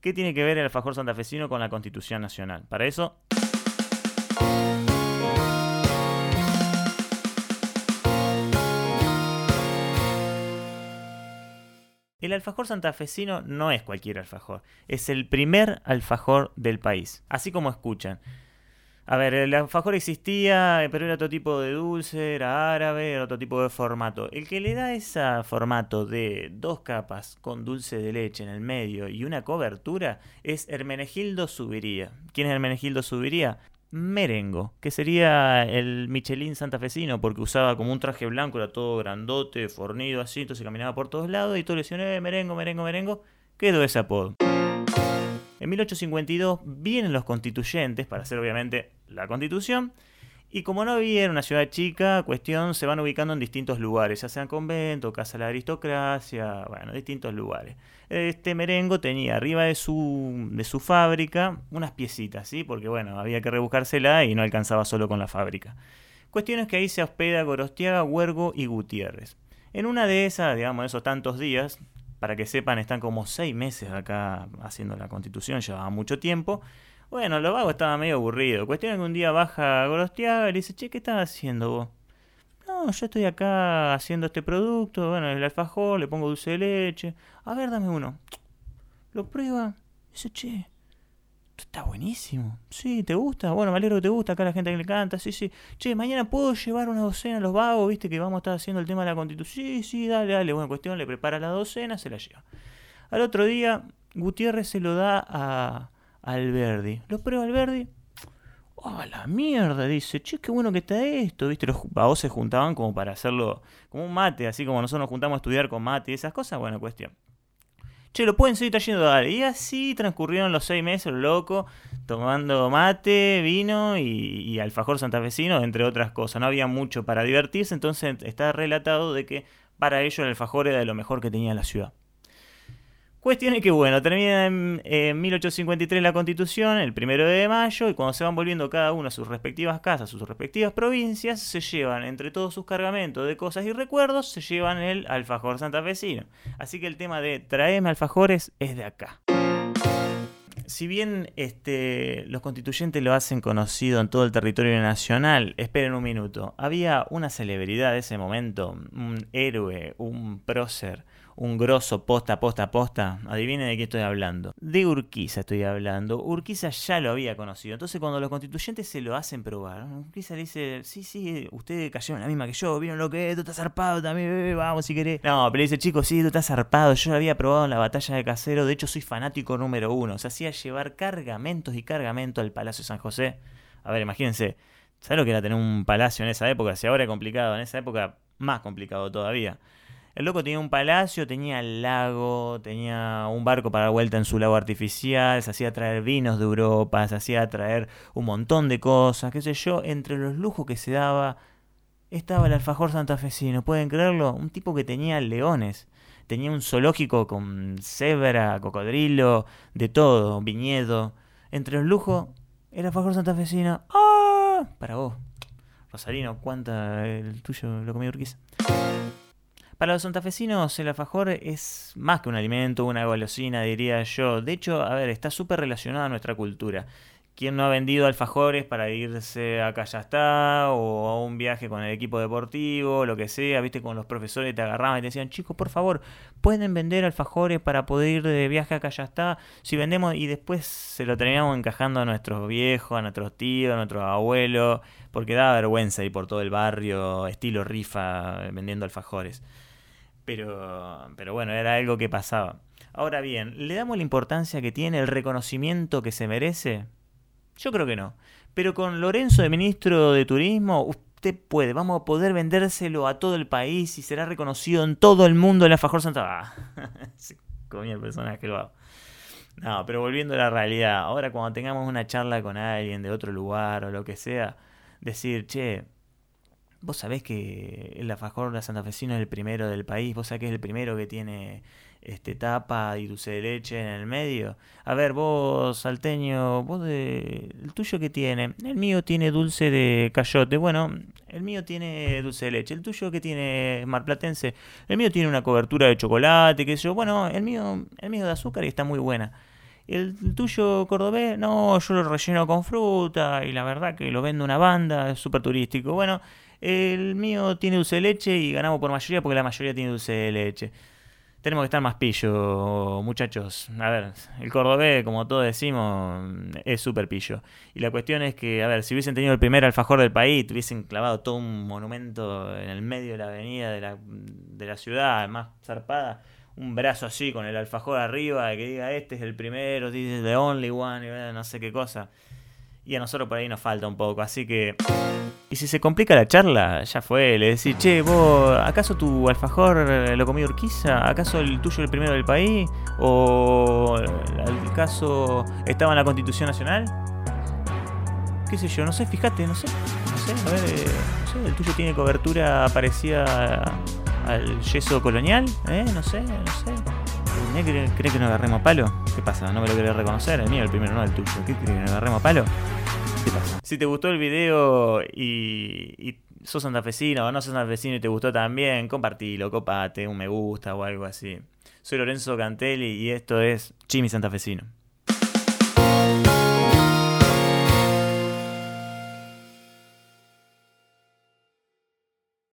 ¿Qué tiene que ver el alfajor santafesino con la Constitución Nacional? Para eso... El alfajor santafesino no es cualquier alfajor, es el primer alfajor del país, así como escuchan. A ver, el alfajor existía, pero era otro tipo de dulce, era árabe, era otro tipo de formato. El que le da ese formato de dos capas con dulce de leche en el medio y una cobertura es Hermenegildo Subiría. ¿Quién es Hermenegildo Subiría? Merengo, que sería el Michelin santafesino, porque usaba como un traje blanco, era todo grandote, fornido así, entonces caminaba por todos lados y todo le decían, eh, merengo, merengo, merengo, quedó ese apodo. En 1852 vienen los constituyentes para hacer obviamente la constitución. Y como no había una ciudad chica, cuestión, se van ubicando en distintos lugares, ya sean convento, casa de la aristocracia, bueno, distintos lugares. Este merengo tenía arriba de su, de su fábrica unas piecitas, ¿sí? Porque bueno, había que rebuscársela y no alcanzaba solo con la fábrica. Cuestión es que ahí se hospeda Gorostiaga, Huergo y Gutiérrez. En una de esas, digamos, esos tantos días, para que sepan, están como seis meses acá haciendo la constitución, llevaba mucho tiempo. Bueno, lo vago estaba medio aburrido. Cuestión es que un día baja Gorostiaga y le dice, che, ¿qué estás haciendo vos? No, yo estoy acá haciendo este producto, bueno, el alfajor, le pongo dulce de leche. A ver, dame uno. Lo prueba. Dice, che, está buenísimo. Sí, ¿te gusta? Bueno, me alegro que te gusta. Acá la gente que le canta. Sí, sí. Che, mañana puedo llevar una docena a los vagos, viste que vamos a estar haciendo el tema de la constitución. Sí, sí, dale, dale. Bueno, cuestión, le prepara la docena, se la lleva. Al otro día, Gutiérrez se lo da a Alberdi. Lo prueba Alberdi. ¡Oh, la mierda! Dice, che, qué bueno que está esto. ¿Viste? Los vagos se juntaban como para hacerlo como un mate, así como nosotros nos juntamos a estudiar con mate y esas cosas. Bueno, cuestión. Che, lo pueden seguir trayendo, dale. Y así transcurrieron los seis meses, loco, tomando mate, vino y, y alfajor santafesino, entre otras cosas. No había mucho para divertirse, entonces está relatado de que para ellos el alfajor era de lo mejor que tenía la ciudad. Cuestión es que, bueno, termina en, 1853 la constitución, el primero de mayo, y cuando se van volviendo cada uno a sus respectivas casas, sus respectivas provincias, se llevan entre todos sus cargamentos de cosas y recuerdos, se llevan el alfajor santafesino. Así que el tema de traeme alfajores es de acá. Si bien este, los constituyentes lo hacen conocido en todo el territorio nacional, esperen un minuto, había una celebridad de ese momento, un héroe, un prócer, un grosso posta, posta, posta. Adivinen de qué estoy hablando. De Urquiza estoy hablando. Urquiza ya lo había conocido. Entonces cuando los constituyentes se lo hacen probar, Urquiza le dice, sí, sí, ustedes cayeron la misma que yo, vieron lo que es, tú estás zarpado también, vamos si querés. No, pero dice, chicos, sí, tú estás zarpado. Yo lo había probado en la batalla de Casero. De hecho, soy fanático número uno. Se hacía llevar cargamentos y cargamentos al Palacio de San José. A ver, imagínense. ¿Sabes lo que era tener un palacio en esa época? Si ahora es complicado, en esa época más complicado todavía. El loco tenía un palacio, tenía lago, tenía un barco para vuelta en su lago artificial, se hacía traer vinos de Europa, se hacía traer un montón de cosas, qué sé yo. Entre los lujos que se daba estaba el alfajor santafesino, ¿pueden creerlo? Un tipo que tenía leones. Tenía un zoológico con cebra, cocodrilo, de todo, viñedo. Entre los lujos, el alfajor santafesino. ¡Ah! Para vos. Rosarino, ¿cuánta el tuyo lo comió Urquiza? Para los santafesinos el alfajor es más que un alimento, una golosina, diría yo. De hecho, a ver, está súper relacionado a nuestra cultura. ¿Quién no ha vendido alfajores para irse a Callastá o a un viaje con el equipo deportivo, lo que sea? Viste, con los profesores te agarraban y te decían, chicos, por favor, pueden vender alfajores para poder ir de viaje a Callastá. Si vendemos y después se lo terminamos encajando a nuestros viejos, a nuestros tíos, a nuestros abuelos, porque da vergüenza ir por todo el barrio, estilo rifa, vendiendo alfajores. Pero, pero bueno, era algo que pasaba. Ahora bien, ¿le damos la importancia que tiene el reconocimiento que se merece? Yo creo que no. Pero con Lorenzo de ministro de Turismo, usted puede, vamos a poder vendérselo a todo el país y será reconocido en todo el mundo el alfajor Santa. Ah, comía el personaje lo hago. No, pero volviendo a la realidad, ahora cuando tengamos una charla con alguien de otro lugar o lo que sea, decir, che, Vos sabés que el alfajor de Santa Fecino es el primero del país, vos sabés que es el primero que tiene este tapa y dulce de leche en el medio. A ver, vos, salteño, vos de, el tuyo que tiene, el mío tiene dulce de cayote, bueno, el mío tiene dulce de leche, el tuyo que tiene marplatense, el mío tiene una cobertura de chocolate, qué sé yo, bueno, el mío, el mío de azúcar y está muy buena. ¿Y el tuyo cordobés? No, yo lo relleno con fruta y la verdad que lo vendo una banda, es súper turístico. Bueno, el mío tiene dulce de leche y ganamos por mayoría porque la mayoría tiene dulce de leche. Tenemos que estar más pillo, muchachos. A ver, el cordobés, como todos decimos, es súper pillo. Y la cuestión es que, a ver, si hubiesen tenido el primer alfajor del país, tuviesen clavado todo un monumento en el medio de la avenida de la, ciudad, más zarpada, un brazo así con el alfajor arriba, que diga este es el primero, dice the only one, no sé qué cosa. Y a nosotros por ahí nos falta un poco, así que... Y si se complica la charla, ya fue, le decís, che, vos, ¿acaso tu alfajor lo comió Urquiza? ¿Acaso el tuyo el primero del país? ¿O acaso estaba en la Constitución Nacional? ¿Qué sé yo? No sé, fíjate, no sé. No sé, a ver, eh, no sé, el tuyo tiene cobertura parecida al yeso colonial, ¿eh? No sé, no sé. ¿Cree, ¿Cree que nos agarremos palo? ¿Qué pasa? ¿No me lo querés reconocer? El mío, el primero, no el tuyo. ¿Qué cree que nos agarremos palo? ¿Qué pasa? Si te gustó el video y, y sos santafesino o no sos santafesino y te gustó también, compartilo, copate, un me gusta o algo así. Soy Lorenzo Cantelli y esto es Chimi Santafesino.